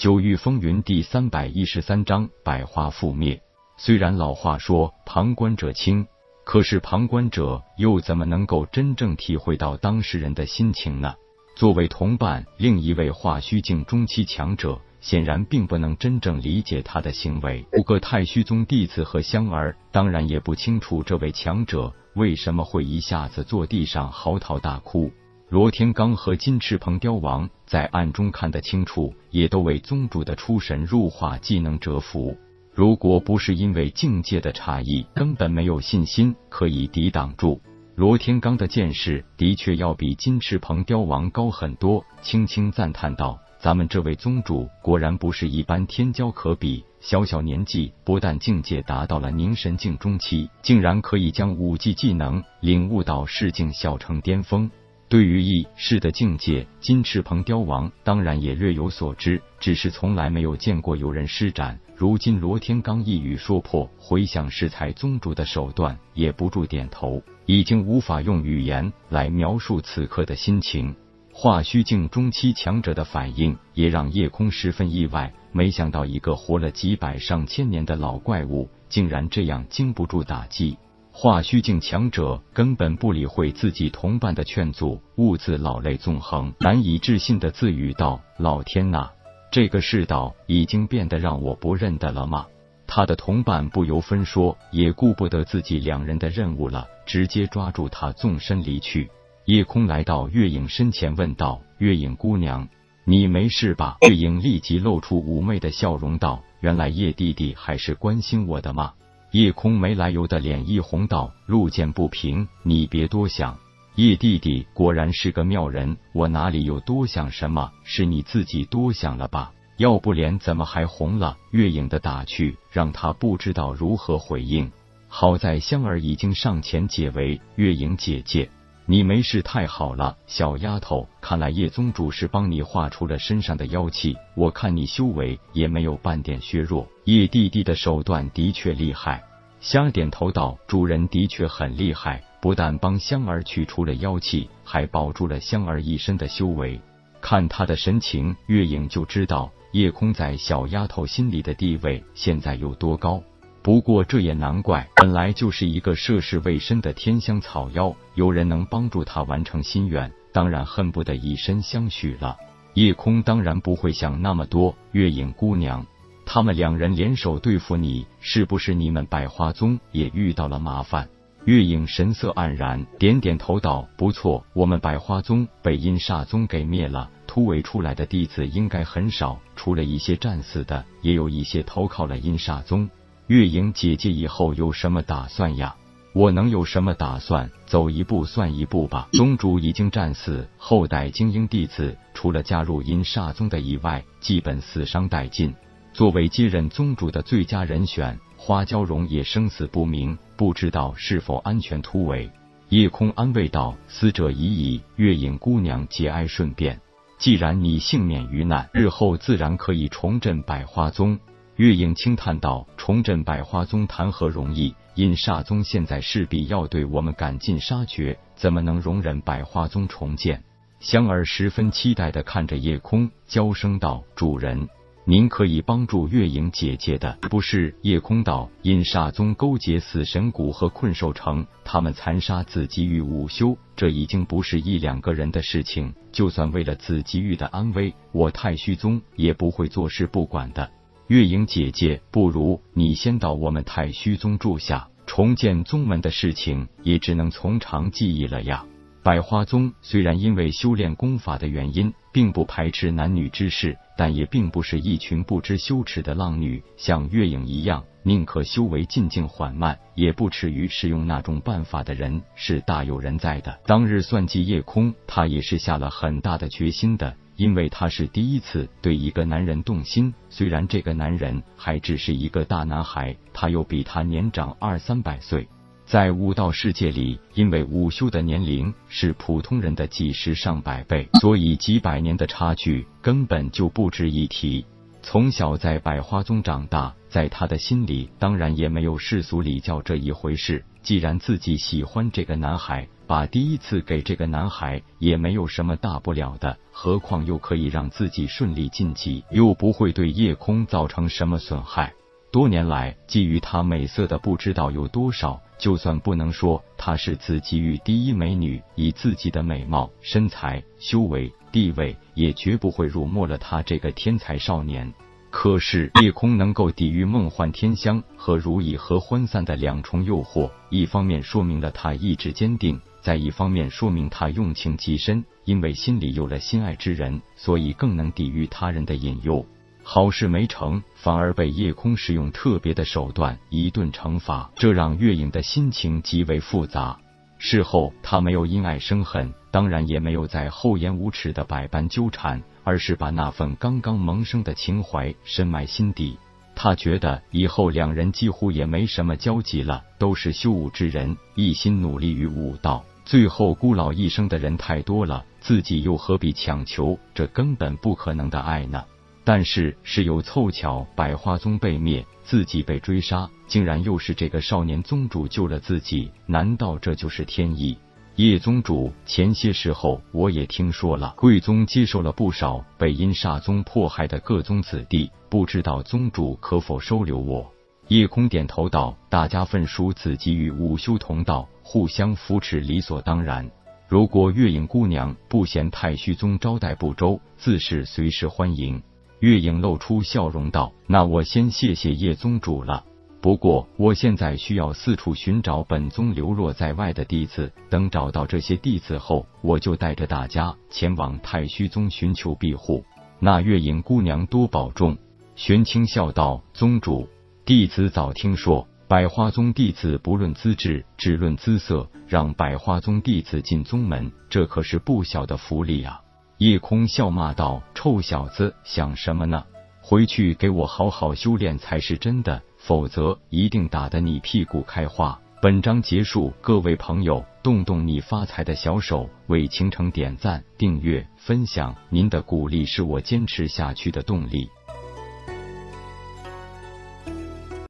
九域风云第三百一十三章百花覆灭。虽然老话说旁观者清，可是旁观者又怎么能够真正体会到当事人的心情呢？作为同伴，另一位化虚境中期强者显然并不能真正理解他的行为。五个太虚宗弟子和香儿当然也不清楚这位强者为什么会一下子坐地上嚎啕大哭。罗天罡和金翅鹏雕王在暗中看得清楚，也都为宗主的出神入化技能折服。如果不是因为境界的差异，根本没有信心可以抵挡住。罗天罡的见识的确要比金翅鹏雕王高很多，轻轻赞叹道：“咱们这位宗主果然不是一般天骄可比。小小年纪，不但境界达到了凝神境中期，竟然可以将武技技能领悟到世境小成巅峰。”对于异世的境界，金翅鹏雕王当然也略有所知，只是从来没有见过有人施展。如今罗天罡一语说破，回想适才宗主的手段，也不住点头，已经无法用语言来描述此刻的心情。化虚境中期强者的反应，也让叶空十分意外。没想到一个活了几百上千年的老怪物，竟然这样经不住打击。化虚境强者根本不理会自己同伴的劝阻，兀自老泪纵横，难以置信的自语道：“老天呐，这个世道已经变得让我不认得了吗？”他的同伴不由分说，也顾不得自己两人的任务了，直接抓住他纵身离去。夜空来到月影身前问道：“月影姑娘，你没事吧？”月影立即露出妩媚的笑容道：“原来叶弟弟还是关心我的吗？”叶空没来由的脸一红，道：“路见不平，你别多想。叶弟弟果然是个妙人，我哪里有多想什么？是你自己多想了吧？要不脸怎么还红了？”月影的打趣让他不知道如何回应。好在香儿已经上前解围：“月影姐姐，你没事太好了。小丫头，看来叶宗主是帮你化出了身上的妖气，我看你修为也没有半点削弱。叶弟弟的手段的确厉害。”香点头道：“主人的确很厉害，不但帮香儿去除了妖气，还保住了香儿一身的修为。看他的神情，月影就知道夜空在小丫头心里的地位现在有多高。不过这也难怪，本来就是一个涉世未深的天香草妖，有人能帮助他完成心愿，当然恨不得以身相许了。夜空当然不会想那么多，月影姑娘。”他们两人联手对付你，是不是你们百花宗也遇到了麻烦？月影神色黯然，点点头道：“不错，我们百花宗被阴煞宗给灭了，突围出来的弟子应该很少，除了一些战死的，也有一些投靠了阴煞宗。月影姐姐以后有什么打算呀？我能有什么打算？走一步算一步吧。宗主已经战死，后代精英弟子除了加入阴煞宗的以外，基本死伤殆尽。”作为接任宗主的最佳人选，花娇容也生死不明，不知道是否安全突围。夜空安慰道：“死者已矣，月影姑娘节哀顺变。既然你幸免于难，日后自然可以重振百花宗。”月影轻叹道：“重振百花宗谈何容易？阴煞宗现在势必要对我们赶尽杀绝，怎么能容忍百花宗重建？”香儿十分期待的看着夜空，娇声道：“主人。”您可以帮助月影姐姐的，不是夜空道阴煞宗勾结死神谷和困兽城，他们残杀紫极域午休，这已经不是一两个人的事情。就算为了紫极域的安危，我太虚宗也不会坐视不管的。月影姐姐，不如你先到我们太虚宗住下，重建宗门的事情也只能从长计议了呀。百花宗虽然因为修炼功法的原因，并不排斥男女之事。但也并不是一群不知羞耻的浪女，像月影一样，宁可修为进境缓慢，也不耻于使用那种办法的人，是大有人在的。当日算计夜空，他也是下了很大的决心的，因为他是第一次对一个男人动心。虽然这个男人还只是一个大男孩，他又比他年长二三百岁。在武道世界里，因为武修的年龄是普通人的几十上百倍，所以几百年的差距根本就不值一提。从小在百花宗长大，在他的心里当然也没有世俗礼教这一回事。既然自己喜欢这个男孩，把第一次给这个男孩也没有什么大不了的，何况又可以让自己顺利晋级，又不会对夜空造成什么损害。多年来，觊觎他美色的不知道有多少，就算不能说他是紫极域第一美女，以自己的美貌、身材、修为、地位，也绝不会辱没了他这个天才少年。可是夜空能够抵御梦幻天香和如意和欢散的两重诱惑，一方面说明了他意志坚定，在一方面说明他用情极深，因为心里有了心爱之人，所以更能抵御他人的引诱。好事没成，反而被夜空使用特别的手段一顿惩罚，这让月影的心情极为复杂。事后，他没有因爱生恨，当然也没有在厚颜无耻的百般纠缠，而是把那份刚刚萌生的情怀深埋心底。他觉得以后两人几乎也没什么交集了，都是修武之人，一心努力于武道，最后孤老一生的人太多了，自己又何必强求这根本不可能的爱呢？但是事有凑巧，百花宗被灭，自己被追杀，竟然又是这个少年宗主救了自己，难道这就是天意？叶宗主，前些时候我也听说了，贵宗接受了不少被阴煞宗迫害的各宗子弟，不知道宗主可否收留我？叶空点头道：“大家分属子集与午休同道，互相扶持，理所当然。如果月影姑娘不嫌太虚宗招待不周，自是随时欢迎。”月影露出笑容道：“那我先谢谢叶宗主了。不过我现在需要四处寻找本宗流落在外的弟子，等找到这些弟子后，我就带着大家前往太虚宗寻求庇护。那月影姑娘多保重。”玄清笑道：“宗主，弟子早听说百花宗弟子不论资质，只论姿色，让百花宗弟子进宗门，这可是不小的福利啊。”叶空笑骂道：“臭小子，想什么呢？回去给我好好修炼才是真的，否则一定打得你屁股开花。”本章结束，各位朋友，动动你发财的小手，为倾城点赞、订阅、分享，您的鼓励是我坚持下去的动力。